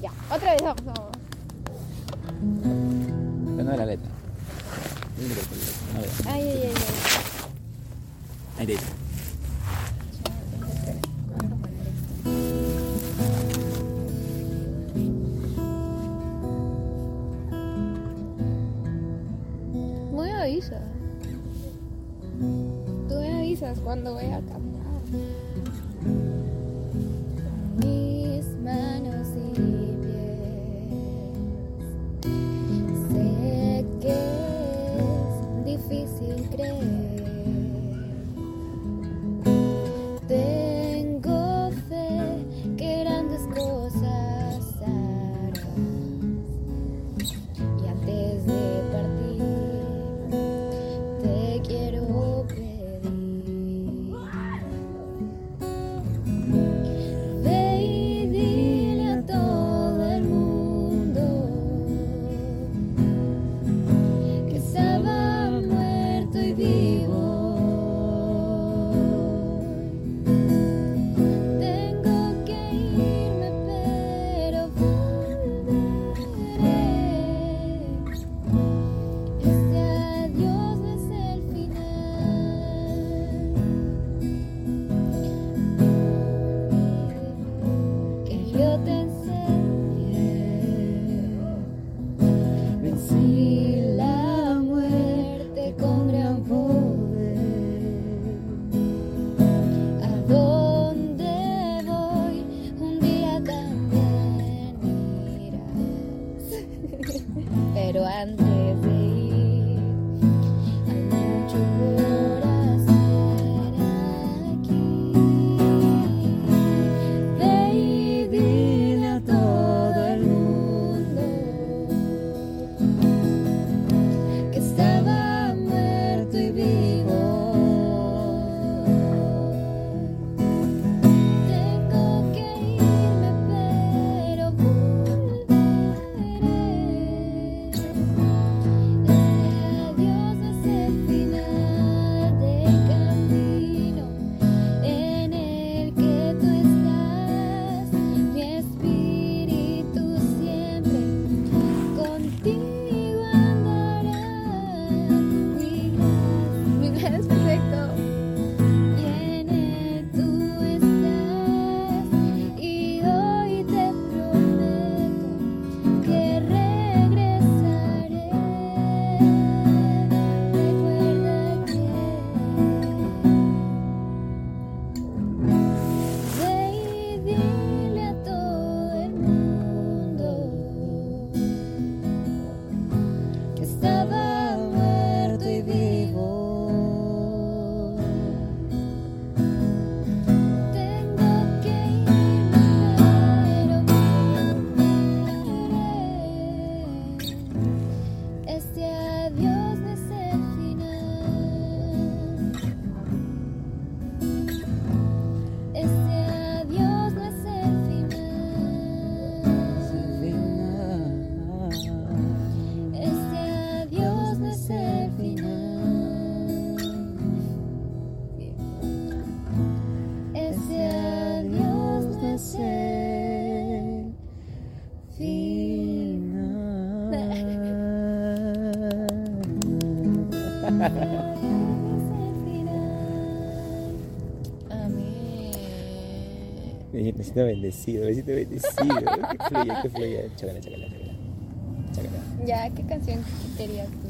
Ya, otra vez vamos. vamos. Pero no la letra. Ay, ay, ay, ay. Ahí te Muy avisa. Tú me avisas cuando voy a cantar. pero antes de Besito bendecido, besito bendecido. que fluya, que fluya. Chacala, chacala, chacala. Ya, ¿qué canción querías tú?